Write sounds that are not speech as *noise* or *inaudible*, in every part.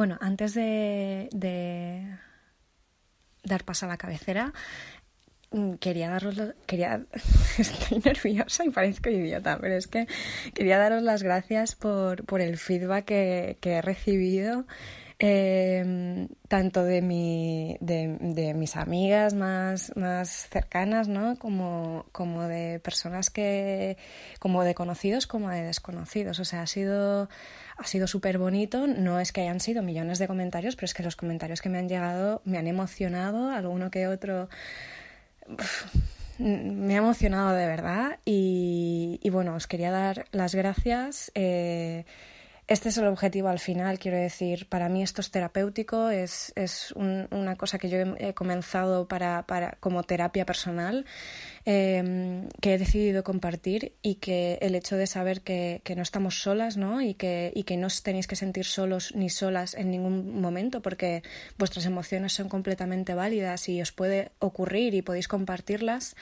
bueno, antes de, dar paso a la cabecera, mm, quería daros quería *laughs* estoy nerviosa y parezco idiota pero es que quería daros las gracias por, por el feedback que, que he recibido eh, tanto de, mi, de, de, mis amigas más, más cercanas, ¿no? Como, como de personas que, como de conocidos como de desconocidos. O sea, ha sido, ha sido súper bonito. No es que hayan sido millones de comentarios, pero es que los comentarios que me han llegado me han emocionado, alguno que otro. me ha emocionado de verdad y, y, bueno, os quería dar las gracias. Eh, este es el objetivo al final, quiero decir, para mí esto es terapéutico, es, es un, una cosa que yo he comenzado para, para como terapia personal, eh, que he decidido compartir y que el hecho de saber que, que no estamos solas ¿no? Y, que, y que no os tenéis que sentir solos ni solas en ningún momento porque vuestras emociones son completamente válidas y os puede ocurrir y podéis compartirlas.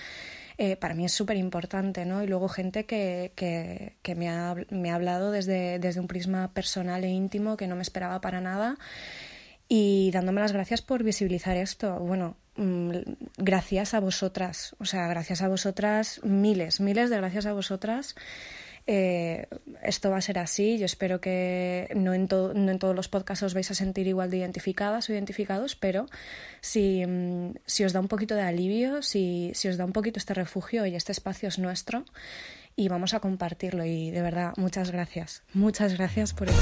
Eh, para mí es súper importante, ¿no? Y luego gente que, que, que me, ha, me, ha, hablado desde, desde un prisma personal e íntimo que no me esperaba para nada y dándome las gracias por visibilizar esto. Bueno, mmm, gracias a vosotras, o sea, gracias a vosotras, miles, miles de gracias a vosotras eh, esto va a ser así. Yo espero que no en, no en todos los podcasts os vais a sentir igual de identificadas o identificados, pero si, mm, si os da un poquito de alivio, si, si os da un poquito este refugio y este espacio es nuestro y vamos a compartirlo. Y de verdad, muchas gracias. Muchas gracias por el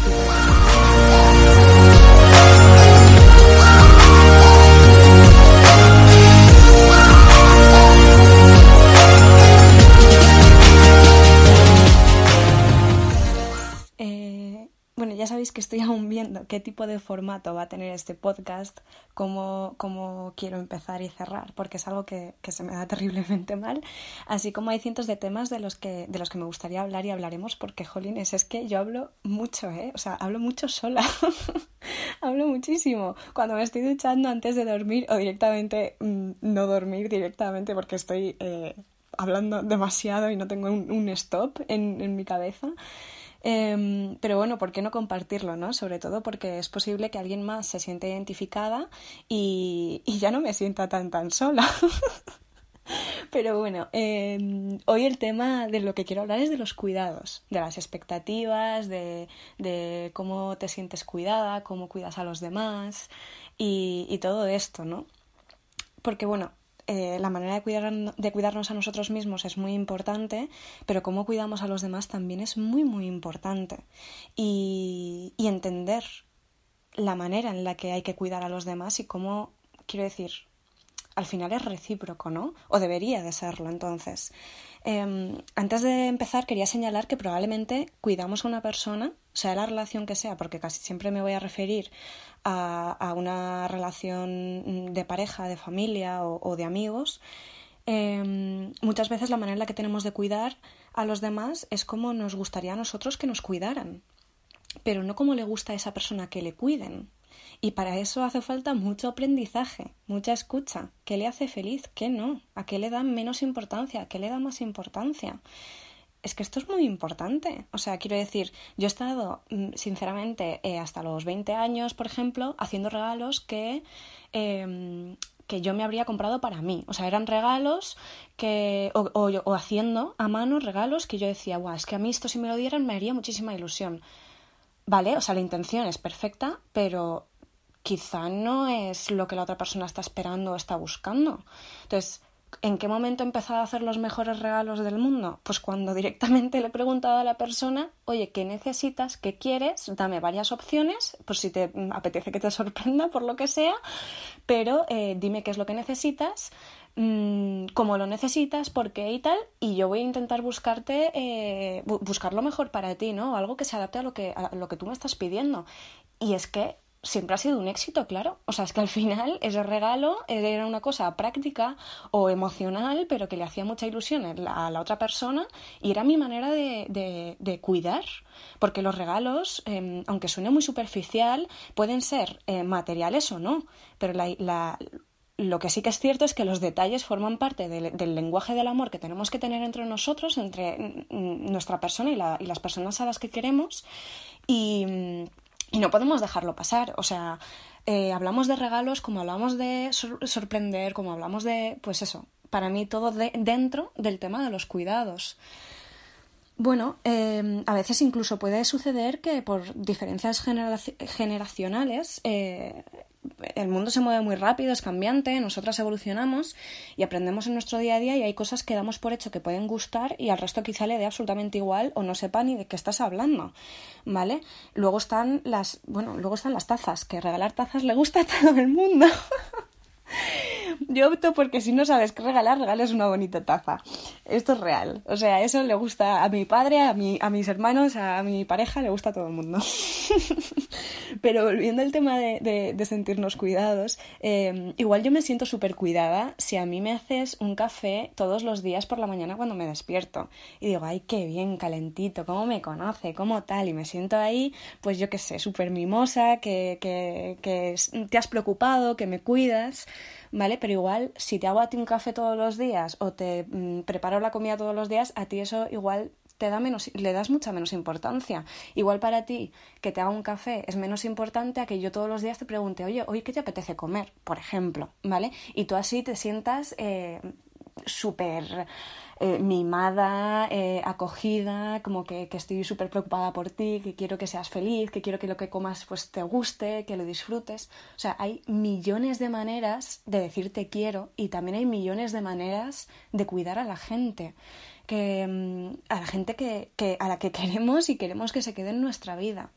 ya sabéis que estoy *laughs* aún viendo qué tipo de formato va a tener este podcast, cómo, cómo quiero empezar y cerrar, porque es algo que, que, se me da *laughs* terriblemente mal. Así como hay cientos de temas de los que, de los que me gustaría hablar y hablaremos, porque, jolines, es que yo hablo mucho, ¿eh? O sea, hablo mucho sola. *laughs* hablo muchísimo. Cuando me estoy duchando antes de dormir o directamente mmm, no dormir directamente porque estoy eh, hablando demasiado y no tengo un, un stop en, en mi cabeza. Eh, pero bueno, ¿por qué no compartirlo, no? Sobre todo porque es posible que alguien más se siente identificada y, ya no me sienta tan tan sola. *laughs* Pero bueno, eh, hoy el tema de lo que quiero hablar es de los cuidados, de las expectativas, de, de cómo te sientes cuidada, cómo cuidas a los demás y todo esto, ¿no? Porque bueno, eh, la manera de, cuidar, de cuidarnos a nosotros mismos es muy importante, pero cómo cuidamos a los demás también es muy, muy importante. Y, entender la manera en la que hay que cuidar a los demás y cómo, quiero decir, al final es recíproco, ¿no? O debería de serlo, entonces. Eh, antes de empezar, quería señalar que probablemente cuidamos a una persona, sea la relación que sea, porque casi siempre me voy a referir a, una relación de pareja, de familia o, de amigos, eh, muchas veces la manera en la que tenemos de cuidar a los demás es como nos gustaría a nosotros que nos cuidaran, pero no como le gusta a esa persona que le cuiden. Y para eso hace falta mucho aprendizaje, mucha escucha. ¿Qué le hace feliz? ¿Qué no? ¿A qué le da menos importancia? ¿A qué le da más importancia? Es que esto es muy importante. O sea, quiero decir, yo he estado, sinceramente, eh, hasta los 20 años, por ejemplo, haciendo regalos que, eh, que yo me habría comprado para mí. O sea, eran regalos que, o, o, o haciendo a mano regalos que yo decía, guau, es que a mí esto si me lo dieran me haría muchísima ilusión. Vale, o sea, la intención es perfecta, pero quizá no es lo que la otra persona está esperando o está buscando. Entonces, ¿En qué momento he empezado a hacer los mejores regalos del mundo? Pues cuando directamente le he preguntado a la persona, oye, ¿qué necesitas? ¿Qué quieres? Dame varias opciones, por si te apetece que te sorprenda, por lo que sea, pero eh, dime qué es lo que necesitas, mmm, cómo lo necesitas, por qué y tal, y yo voy a intentar buscarte, eh, buscar lo mejor para ti, ¿no? Algo que se adapte a lo que, a lo que tú me estás pidiendo. Y es que siempre ha sido un éxito, claro. O sea, es que al final *laughs* ese regalo era una cosa práctica o emocional, pero que le hacía mucha ilusión a la otra persona y era mi manera de, de, cuidar. Porque los regalos, eh, aunque suene muy superficial, pueden ser eh, materiales o no, pero lo que sí que es cierto es que los detalles forman parte del, lenguaje del amor que tenemos que tener entre nosotros, entre nuestra persona y, y las personas a las que queremos. Y, y no podemos dejarlo pasar. O sea, eh, hablamos de regalos como hablamos de sorprender, como hablamos de, pues eso, para mí todo de dentro del tema de los cuidados. Bueno, eh, a veces incluso puede suceder que por diferencias generacionales eh, el mundo se mueve muy rápido, es cambiante, nosotras evolucionamos y aprendemos en nuestro día a día y hay cosas que damos por hecho que pueden gustar y al resto quizá le dé absolutamente igual o no sepa ni de qué estás hablando, ¿vale? Luego están las, bueno, luego están las tazas, que regalar tazas le gusta a todo el mundo. *laughs* Yo opto porque si no sabes qué regalar, regales una bonita taza. Esto es real. O sea, eso le gusta a mi padre, a, mi, a mis hermanos, a mi pareja, le gusta a todo el mundo. *laughs* Pero volviendo al tema de, de, sentirnos cuidados, eh, igual yo me siento súper cuidada si a mí me haces un café todos los días por la mañana cuando me despierto. Y digo, ay, qué bien, calentito, cómo me conoce, cómo tal. Y me siento ahí, pues yo qué sé, súper mimosa, que, que, que te has preocupado, que me cuidas. ¿Vale? Pero igual, si te hago a ti un café todos los días o te mm, preparo la comida todos los días, a ti eso igual te da menos, le das mucha menos importancia. Igual para ti que te haga un café es menos importante a que yo todos los días te pregunte, oye, hoy qué te apetece comer, por ejemplo, ¿vale? Y tú así te sientas eh, súper eh, mimada, eh, acogida, como que, que estoy súper preocupada por ti, que quiero que seas feliz, que quiero que lo que comas pues te guste, que lo disfrutes. O sea, hay millones de maneras de decir te quiero y también hay millones de maneras de cuidar a la gente. Que, mm, a la gente que, que, a la que queremos y queremos que se quede en nuestra vida.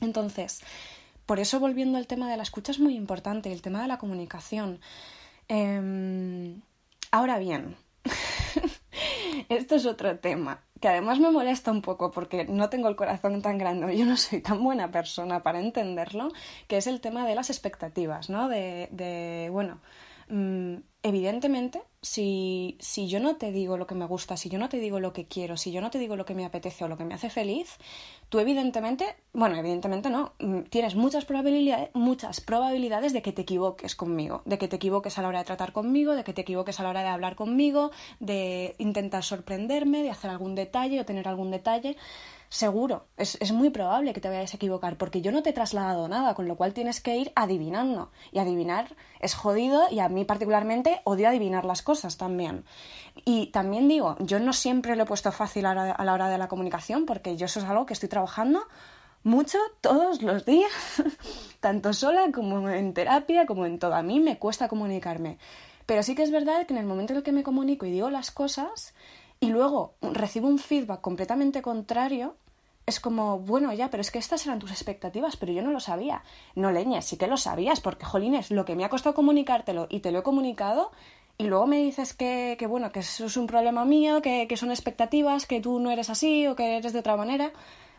Entonces, por eso volviendo al tema de la escucha es muy importante, el tema de la comunicación. Em, ahora bien, *laughs* esto es otro tema, que además me molesta un poco porque no tengo el corazón tan grande, yo no soy tan buena persona para entenderlo, que es el tema de las expectativas, ¿no? De, de bueno, mm, evidentemente, si, si yo no te digo lo que me gusta, si yo no te digo lo que quiero, si yo no te digo lo que me apetece o lo que me hace feliz, tú evidentemente, bueno, evidentemente no, mm, tienes muchas probabilidades, muchas probabilidades de que te equivoques conmigo, de que te equivoques a la hora de tratar conmigo, de que te equivoques a la hora de hablar conmigo, de intentar sorprenderme, de hacer algún detalle o tener algún detalle seguro, es, es, muy probable que te vayas a equivocar, porque yo no te he trasladado nada, con lo cual tienes que ir adivinando. Y adivinar es jodido y a mí particularmente odio adivinar las cosas también. Y también digo, yo no siempre lo he puesto fácil a la, a la hora de la comunicación, porque yo eso es algo que estoy trabajando mucho todos los días, *laughs* tanto sola como en terapia, como en todo. A mí me cuesta comunicarme. Pero sí que es verdad que en el momento en el que me comunico y digo las cosas, y luego recibo un feedback completamente contrario, es como, bueno, ya, pero es que estas eran tus expectativas, pero yo no lo sabía. No leñes, sí que lo sabías, porque, jolines, lo que me ha costado comunicártelo y te lo he comunicado, y luego me dices que, que bueno, que eso es un problema mío, que, que son expectativas, que tú no eres así o que eres de otra manera.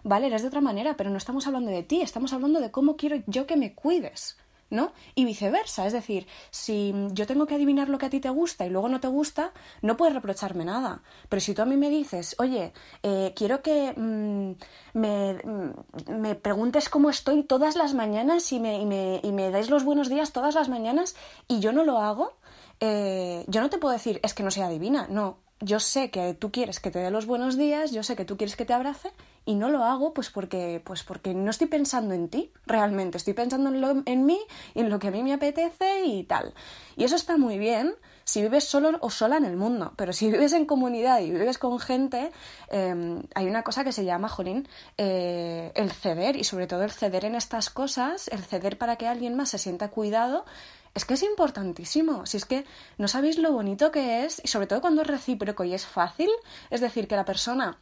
Vale, eres de otra manera, pero no estamos hablando de ti, estamos hablando de cómo quiero yo que me cuides. ¿No? Y viceversa, es decir, si yo tengo que adivinar lo que a ti te gusta y luego no te gusta, no puedes reprocharme nada. Pero si tú a mí me dices, oye, eh, quiero que mm, me, mm, me, preguntes cómo estoy todas las mañanas y me, y, me, y me dais los buenos días todas las mañanas y yo no lo hago, eh, yo no te puedo decir, es que no sea adivina, no. Yo sé que tú quieres que te dé los buenos días, yo sé que tú quieres que te abrace y no lo hago pues porque, pues porque no estoy pensando en ti realmente, estoy pensando en, lo, en mí y en lo que a mí me apetece y tal. Y eso está muy bien si vives solo o sola en el mundo, pero si *laughs* vives en comunidad y vives con gente, em, hay una cosa que se llama, Jolín, eh, el ceder y sobre todo el ceder en estas cosas, el ceder para que alguien más se sienta cuidado es que es importantísimo. Si es que no sabéis lo bonito que es, y sobre todo cuando es recíproco y es fácil, es decir, que la persona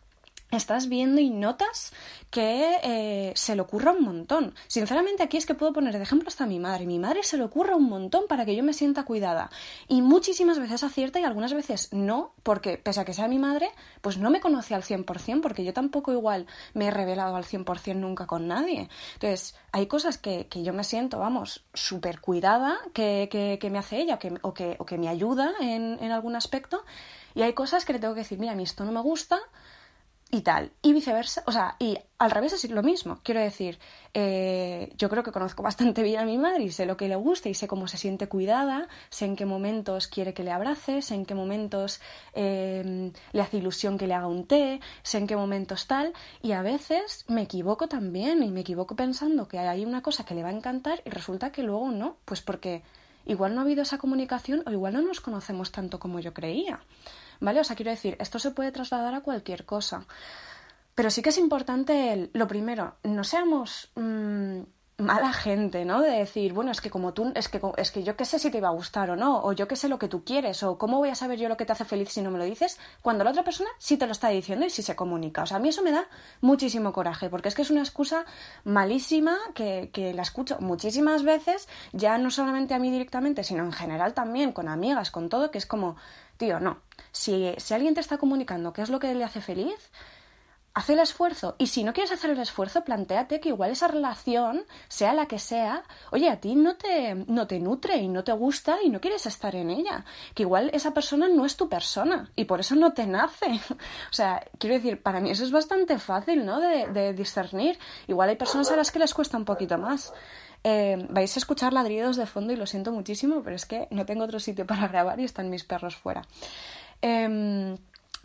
estás viendo y notas que eh, se le ocurra un montón. Sinceramente aquí es que puedo poner de ejemplo hasta mi madre. Mi madre se le ocurra un montón para que yo me sienta cuidada. Y muchísimas veces acierta y algunas veces no, porque pese a que sea mi madre, pues no me conoce al 100%, porque yo tampoco igual me he revelado al 100% nunca con nadie. Entonces, hay cosas que, que yo me siento, vamos, súper cuidada, que, que, que, me hace ella que, o, que, o que me ayuda en, en algún aspecto. Y hay cosas que le tengo que decir, mira, a mí esto no me gusta, y tal. Y viceversa, o sea, y al revés es lo mismo. Quiero decir, eh, yo creo que conozco bastante bien a mi madre y sé lo que le gusta y sé cómo se siente cuidada, sé en qué momentos quiere que le abrace, sé en qué momentos em, le hace ilusión que le haga un té, sé en qué momentos tal, y a veces me equivoco también y me equivoco pensando que hay una cosa que le va a encantar y resulta que luego no, pues porque igual no ha habido esa comunicación o igual no nos conocemos tanto como yo creía. ¿Vale? O sea, quiero decir, esto se puede trasladar a cualquier cosa. Pero sí que es importante el, lo primero, no seamos mm, mala gente, ¿no? De decir, bueno, es que como tú, es que, es que yo qué sé si te iba a gustar o no, o yo qué sé lo que tú quieres, o cómo voy a saber yo lo que te hace feliz si no me lo dices, cuando la otra persona sí te lo está diciendo y sí se comunica. O sea, a mí eso me da muchísimo coraje, porque es que es una excusa malísima que, que la escucho muchísimas veces, ya no solamente a mí directamente, sino en general también, con amigas, con todo, que es como, tío, no. Si, si alguien te está comunicando qué es lo que le hace feliz, haz el esfuerzo. Y si no quieres hacer el esfuerzo, planteate que igual esa relación, sea la que sea, oye, a ti no te, no te nutre y no te gusta y no quieres estar en ella. Que igual esa persona no es tu persona y por eso no te nace. *laughs* o sea, quiero decir, para mí eso es bastante fácil, ¿no? De, de discernir. Igual hay personas a las que les cuesta un poquito más. Eh, vais a escuchar ladridos de fondo y lo siento muchísimo, pero es que no tengo otro sitio *laughs* para grabar y están mis perros fuera. Em,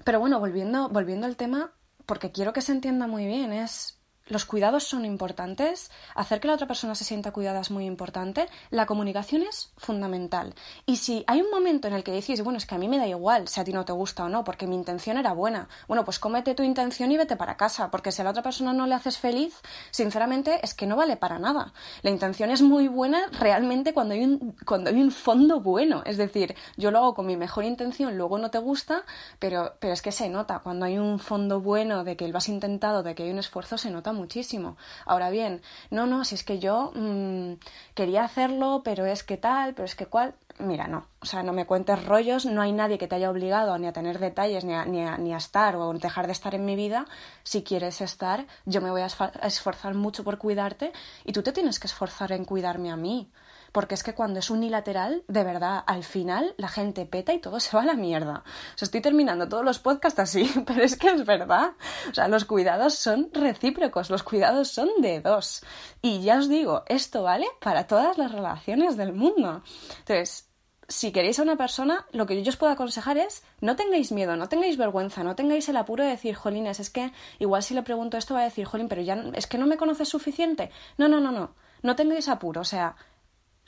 pero bueno, volviendo, volviendo al tema, porque quiero que se entienda muy bien, es los cuidados son importantes, hacer que la otra persona se sienta cuidada es muy importante, la comunicación es fundamental. Y si hay un momento en el que decís, bueno, es que a mí me da igual si a ti no te gusta o no, porque mi intención era buena, bueno, pues cómete tu intención y vete para casa, porque si a la otra persona no le haces feliz, sinceramente es que no vale para nada. La intención es muy buena realmente cuando hay un, cuando hay un fondo bueno, es decir, yo lo hago con mi mejor intención, luego no te gusta, pero, pero es que se nota, cuando hay un fondo bueno de que lo has intentado, de que hay un esfuerzo, se nota muchísimo. Ahora bien, no, no, si es que yo mmm, quería hacerlo, pero es que tal, pero es que cual. Mira, no. O sea, no me cuentes rollos, no hay nadie que te haya obligado ni a tener detalles, ni a, ni a, ni a estar o dejar de estar en mi vida. Si quieres estar, yo me voy a esforzar mucho por cuidarte y tú te tienes que esforzar en cuidarme a mí porque es que cuando es unilateral, de verdad, al final la gente peta y todo se va a la mierda. O estoy terminando todos los podcasts así, *laughs* pero es que es verdad. O sea, los cuidados son recíprocos, los cuidados son de dos. Y ya os digo, esto vale para todas las relaciones del mundo. Entonces, si queréis a una persona, lo que yo os puedo aconsejar es no tengáis miedo, no tengáis vergüenza, no tengáis el apuro de decir, jolines, es que igual si le pregunto esto va a decir, jolín, pero ya es que no me conoces suficiente. No, no, no, no. No tengáis apuro, o sea,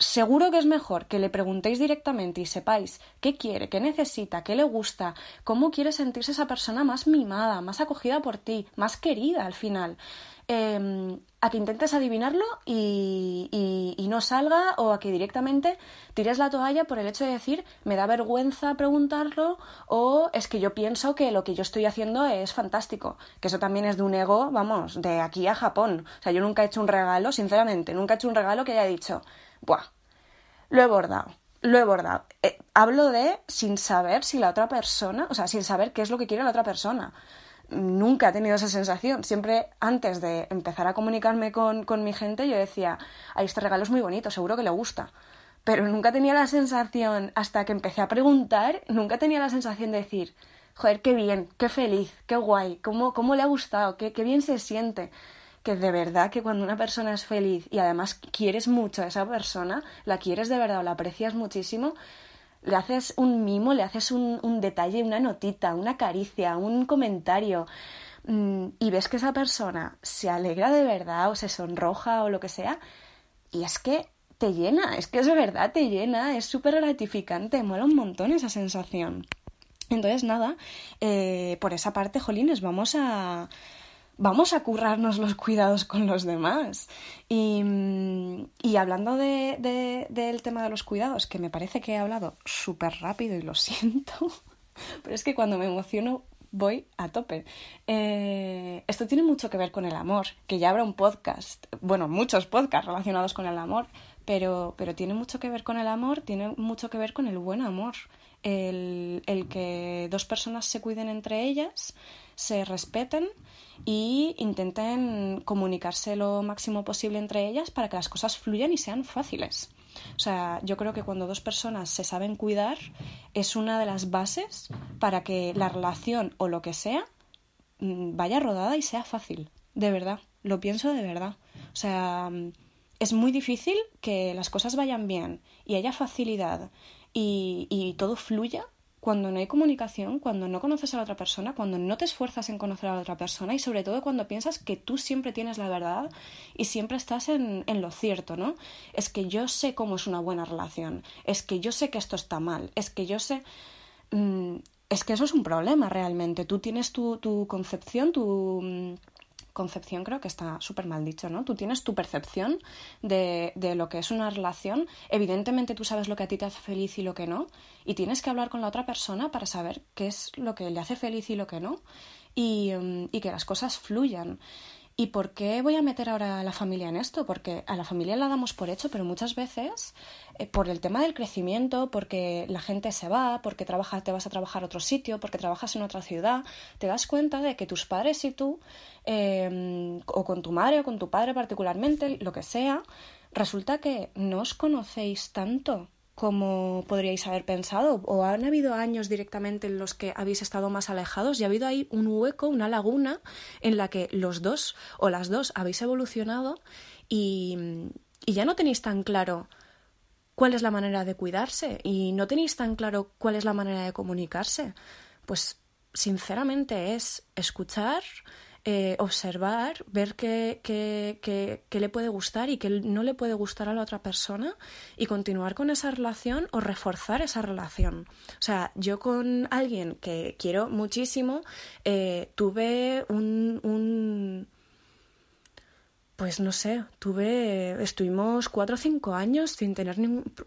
seguro que es mejor que le preguntéis directamente y sepáis qué quiere, qué necesita, qué le gusta, cómo quiere sentirse esa persona más mimada, más acogida por ti, más querida al final. Eh, a que intentes adivinarlo y, y, y, no salga o a que directamente tires la toalla por el hecho de decir me da vergüenza preguntarlo o es que yo pienso que lo que yo estoy haciendo es fantástico. Que eso también es de un ego, vamos, de aquí a Japón. O sea, yo nunca he hecho un regalo, sinceramente, nunca he hecho un regalo que haya dicho Buah, lo he bordado, lo he bordado. Eh, hablo de sin saber si la otra persona, o sea, sin saber qué es lo que quiere la otra persona. Nunca he tenido esa sensación. Siempre antes de empezar a comunicarme con, con mi gente, yo decía, ay, este regalo es muy bonito, seguro que le gusta. Pero nunca tenía la sensación, hasta que empecé a preguntar, nunca tenía la sensación de decir, joder, qué bien, qué feliz, qué guay, cómo, cómo le ha gustado, qué, qué bien se siente que de verdad que cuando una persona es feliz y además quieres mucho a esa persona, la quieres de verdad o la aprecias muchísimo, le haces un mimo, le haces un, un detalle, una notita, una caricia, un comentario mmm, y ves que esa persona se alegra de verdad o se sonroja o lo que sea y es que te llena, es que es de verdad te llena, es súper gratificante, mola un montón esa sensación. Entonces, nada, eh, por esa parte, Jolines, vamos a, vamos a currarnos los cuidados con los demás. Y, y hablando de, de, del tema de los cuidados, que me parece que he hablado súper rápido y lo *laughs* siento, pero es que cuando me emociono voy a tope. Eh, esto tiene mucho que ver con el amor, que ya habrá un podcast, bueno, muchos podcasts relacionados con el amor, pero, pero tiene mucho que ver con el amor, tiene mucho que ver con el buen amor. El, el que dos personas se cuiden entre ellas, se respeten y intenten comunicarse lo máximo posible entre ellas para que las cosas fluyan y sean fáciles. O sea, yo creo que cuando dos personas se saben cuidar es una de las bases para que la relación o lo que sea mm, vaya rodada y sea fácil, de verdad, lo pienso de verdad. O sea, es muy difícil que las cosas vayan bien y haya facilidad y, y todo fluya cuando no hay comunicación, cuando no conoces a la otra persona, cuando no te esfuerzas en conocer a la otra persona y sobre todo cuando piensas que tú siempre tienes la verdad y siempre estás en, en, lo cierto, ¿no? Es que yo sé cómo es una buena relación, es que yo sé que esto está mal, es que yo sé... Mmm, es que eso es un problema realmente. Tú tienes tu, tu concepción, tu mm, concepción creo que está súper mal dicho, ¿no? Tú tienes tu percepción de, de, lo que es una relación. Evidentemente tú sabes lo que a ti te hace feliz y lo que no. Y tienes que hablar con la otra persona para saber qué es lo que le hace feliz y lo que no. Y, mm, y que las cosas fluyan. ¿Y por qué voy a meter ahora a la familia en esto? Porque a la familia la damos por hecho, pero muchas veces eh, por el tema del crecimiento, porque la gente se va, porque trabajas, te vas a trabajar a otro sitio, porque trabajas en otra ciudad, te das cuenta de que tus padres y tú, eh, o con tu madre o con tu padre particularmente, lo que sea, resulta que no os conocéis tanto como podríais haber pensado? ¿O han habido años directamente en los que habéis estado más alejados y ha habido ahí un hueco, una laguna en la que los dos o las dos habéis evolucionado y, y ya no tenéis tan claro cuál es la manera de cuidarse y no tenéis tan claro cuál es la manera de comunicarse? Pues sinceramente es escuchar, eh, observar, ver qué, qué, qué, qué, le puede gustar y qué no le puede gustar a la otra persona y continuar con esa relación o reforzar esa relación. O sea, yo con alguien que quiero muchísimo, eh, tuve un, un pues no sé, tuve, estuvimos cuatro o cinco años sin tener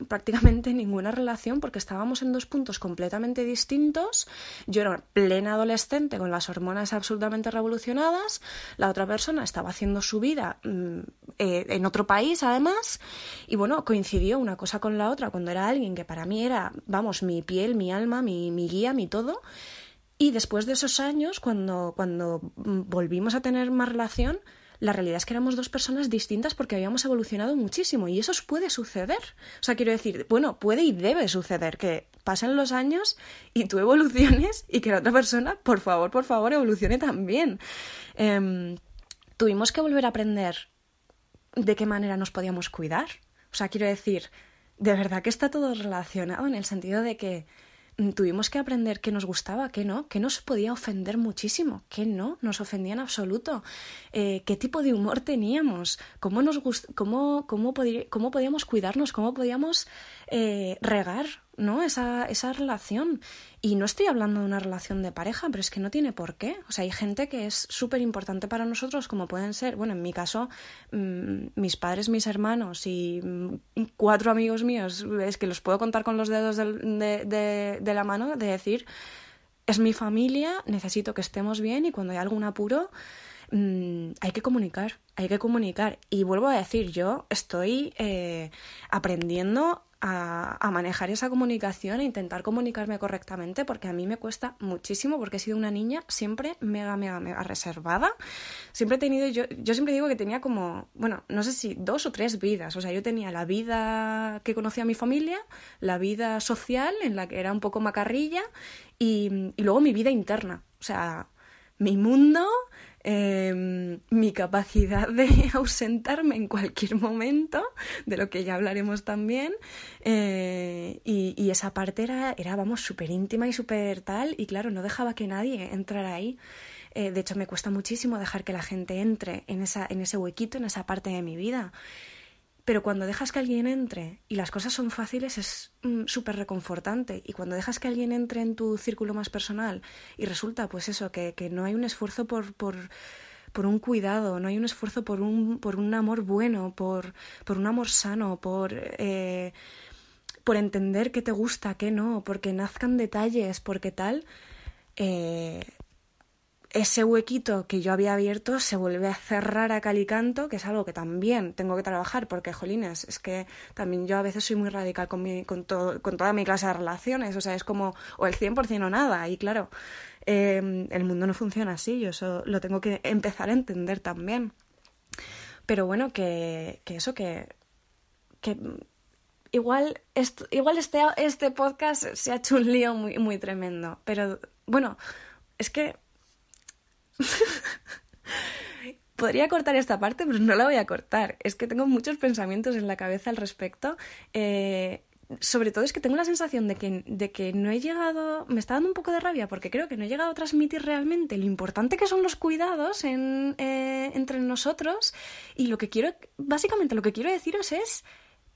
prácticamente ninguna relación porque estábamos en dos puntos completamente distintos. Yo era plena adolescente con las hormonas absolutamente revolucionadas, la otra persona estaba haciendo su vida mm, eh, en otro país además y bueno, coincidió una cosa con la otra cuando era alguien que para mí era, vamos, mi piel, mi alma, mi, mi guía, mi todo. Y después de esos años, cuando, cuando volvimos a tener más relación, la realidad es que éramos dos personas distintas porque habíamos evolucionado muchísimo y eso puede suceder. O sea, quiero decir, bueno, puede y debe suceder que pasen los años y tú evoluciones y que la otra persona, por favor, por favor, evolucione también. Eh, tuvimos que volver a aprender de qué manera nos podíamos cuidar. O sea, quiero decir, de verdad que está todo relacionado en el sentido de que tuvimos que aprender qué nos gustaba, qué no, qué nos podía ofender muchísimo, qué no, nos ofendía en absoluto, eh, qué tipo de humor teníamos, cómo, nos cómo, cómo, cómo podíamos cuidarnos, cómo podíamos eh, regar ¿no? Esa, esa relación. Y no estoy hablando de una relación de pareja, pero es que no tiene por qué. O sea, hay gente que es súper importante para nosotros, como pueden ser, bueno, en mi caso, mmm, mis padres, mis hermanos y mmm, cuatro amigos míos, es que los puedo contar con los dedos de, de, la mano, de decir, es mi familia, necesito que estemos bien y cuando hay algún apuro, mmm, hay que comunicar, hay que comunicar. Y vuelvo a decir, yo estoy eh, aprendiendo a, manejar esa comunicación e intentar comunicarme correctamente porque a mí me cuesta muchísimo porque he sido una niña siempre mega, mega, mega reservada. Siempre he tenido, yo, yo siempre digo que tenía como, bueno, no sé si dos o tres vidas. O sea, yo tenía la vida que conocía a mi familia, la vida social en la que era un poco macarrilla y, y luego mi vida interna. O sea, mi mundo, eh, mi capacidad de *laughs* ausentarme en cualquier momento, de lo que ya hablaremos también, eh, y, y, esa parte era, era vamos, súper íntima y súper tal, y claro, no dejaba que nadie entrara ahí. Eh, de hecho, me cuesta muchísimo dejar que la gente entre en, esa, en ese huequito, en esa parte de mi vida. Pero cuando dejas que alguien entre y las cosas son fáciles es mm, súper reconfortante. Y cuando dejas que alguien entre en tu círculo más personal y resulta pues eso, que, que no hay un esfuerzo por, por, por, un cuidado, no hay un esfuerzo por un, por un amor bueno, por, por un amor sano, por... Eh, por entender qué te gusta, qué no, porque nazcan detalles, porque tal, eh, ese huequito que yo había abierto se vuelve a cerrar a cal y canto, que es algo que también tengo que trabajar, porque, jolines, es que también yo a veces soy muy radical con, mi, con, todo, con toda mi clase de relaciones, o sea, es como o el 100% o nada, y claro, eh, el mundo no funciona así, yo eso lo tengo que empezar a entender también. Pero bueno, que, que eso, que, que igual, esto, igual este, este podcast se ha hecho un lío muy, muy tremendo, pero bueno, es que *laughs* Podría cortar esta parte, pero no la voy a cortar. Es que tengo muchos pensamientos en la cabeza al respecto. Eh, sobre todo es que tengo la sensación de que, de que no he llegado, me está dando un poco de rabia porque creo que no he llegado a transmitir realmente lo importante que son los cuidados eh, entre nosotros y lo que quiero, básicamente lo que quiero deciros es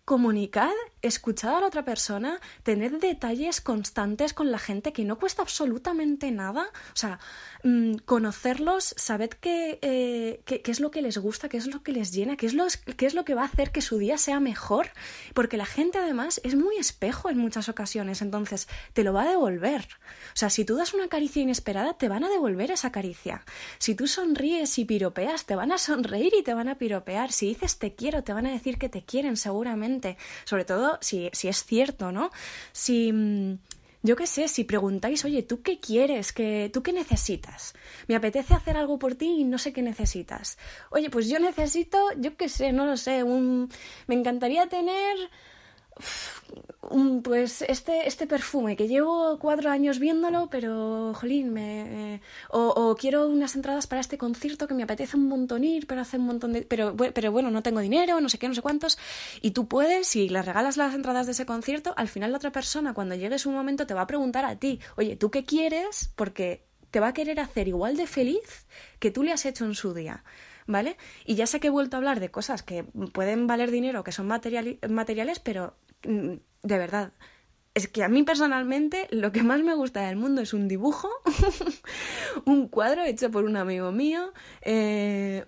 comunicad, escuchad a la otra persona, tened detalles constantes con la gente que no cuesta absolutamente nada. O sea, mm, conocerlos, sabed eh, qué, qué, es lo que les gusta, qué es lo que les llena, qué es, lo, qué es lo que va a hacer que su día sea mejor. Porque la gente además es muy espejo en muchas ocasiones, entonces te lo va a devolver. O sea, si tú das una caricia inesperada, te van a devolver esa caricia. Si tú sonríes y piropeas, te van a sonreír y te van a piropear. Si dices te quiero, te van a decir que te quieren seguramente sobre todo si, si es cierto, ¿no? Si mm, yo qué sé, si preguntáis, oye, ¿tú qué quieres? ¿Qué, ¿Tú qué necesitas? Me apetece hacer algo por ti y no sé qué necesitas. Oye, pues yo necesito, yo qué sé, no lo sé, un... me encantaría tener pues este, este perfume que llevo cuatro años viéndolo, pero jolín, me, o, quiero unas entradas para este concierto que me apetece un montón ir, pero hace un montón de, pero, pero bueno, no tengo dinero, no sé qué, no sé cuántos, y tú puedes, si le regalas las entradas de ese concierto, al final la otra persona cuando llegue su momento te va a preguntar a ti, oye, ¿tú qué quieres? Porque te va a querer hacer igual de feliz que tú le has hecho en su día. ¿Vale? Y ya sé que he vuelto a hablar de cosas que pueden valer dinero, que son materiales, pero Mm, de verdad, es que a mí personalmente lo que más me gusta del mundo es un dibujo, *laughs* un cuadro hecho por un amigo mío, eh,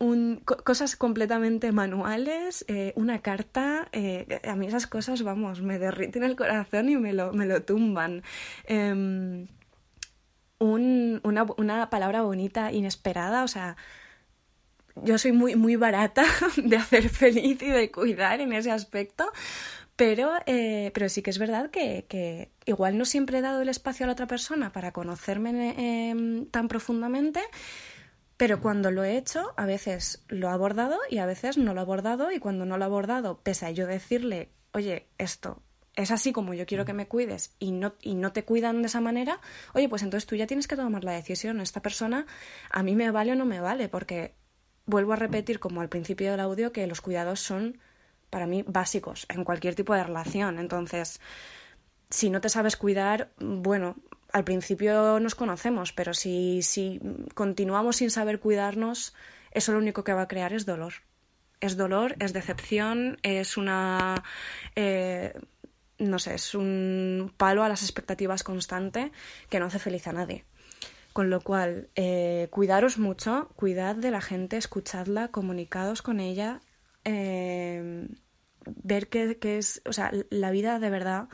cosas completamente manuales, eh, una carta. Eh, a mí esas cosas, vamos, me derriten el corazón y me lo, me lo tumban. Em, una, una palabra bonita, inesperada, o sea, yo soy muy, muy barata *laughs* de hacer feliz y de cuidar en ese aspecto, pero, eh, pero sí que es verdad que, igual no siempre he dado el espacio a la otra persona para conocerme em, tan profundamente, pero cuando lo he hecho, a veces lo he abordado y a veces no lo he abordado, y cuando no lo he abordado, pese a yo decirle, oye, esto es así como yo quiero que me cuides y no, y no te cuidan de esa manera, oye, pues entonces tú ya tienes que tomar la decisión. Esta persona a mí me vale o no me vale, porque vuelvo a repetir como al principio del audio que los cuidados son para mí básicos en cualquier tipo de relación. Entonces, si no te sabes cuidar, bueno, al principio nos conocemos, pero si, si continuamos sin saber cuidarnos, eso lo único que va a crear es dolor. Es dolor, es decepción, es una... Eh, no sé, es un palo a las expectativas constante que no hace feliz a nadie. Con lo cual, eh, cuidaros mucho, cuidad de la gente, escuchadla, comunicados con ella, eh, ver que, es, o sea, la vida de verdad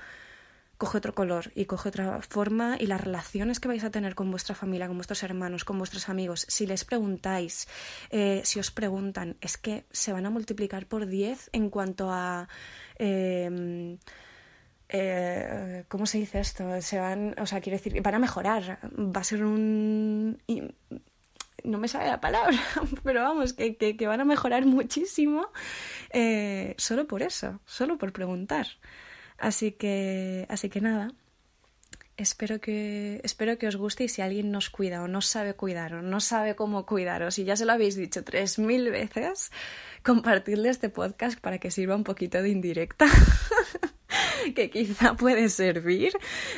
coge otro color y coge otra forma y las relaciones que vais a tener con vuestra familia, con vuestros hermanos, con vuestros amigos, si les preguntáis, eh, si os preguntan, es que se van a multiplicar por 10 en cuanto a... Em, eh, ¿Cómo se dice esto? Se van, o sea, quiero decir, van a mejorar. Va a ser un no me sale la palabra, *laughs* pero vamos, que, que, van a mejorar muchísimo eh, solo por eso, solo por preguntar. Así que, así que nada, espero que, espero que os guste y si alguien nos cuida o no sabe cuidar o no sabe cómo cuidaros y ya se lo habéis dicho tres mil veces, compartirle este podcast para que sirva un poquito de indirecta. *laughs* *laughs* que quizá puede servir.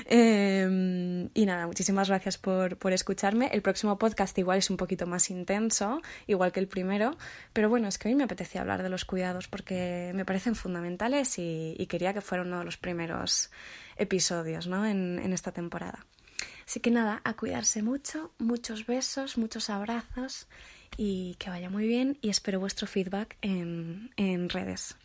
Em, y nada, muchísimas gracias por, escucharme. El próximo podcast igual es un poquito más intenso, igual que el primero, pero bueno, es que hoy me apetecía hablar de los cuidados porque me parecen fundamentales y, quería que fuera uno de los primeros episodios ¿no? en, esta temporada. Así que nada, a cuidarse mucho, muchos besos, muchos abrazos y que vaya muy bien y espero vuestro feedback en, en redes.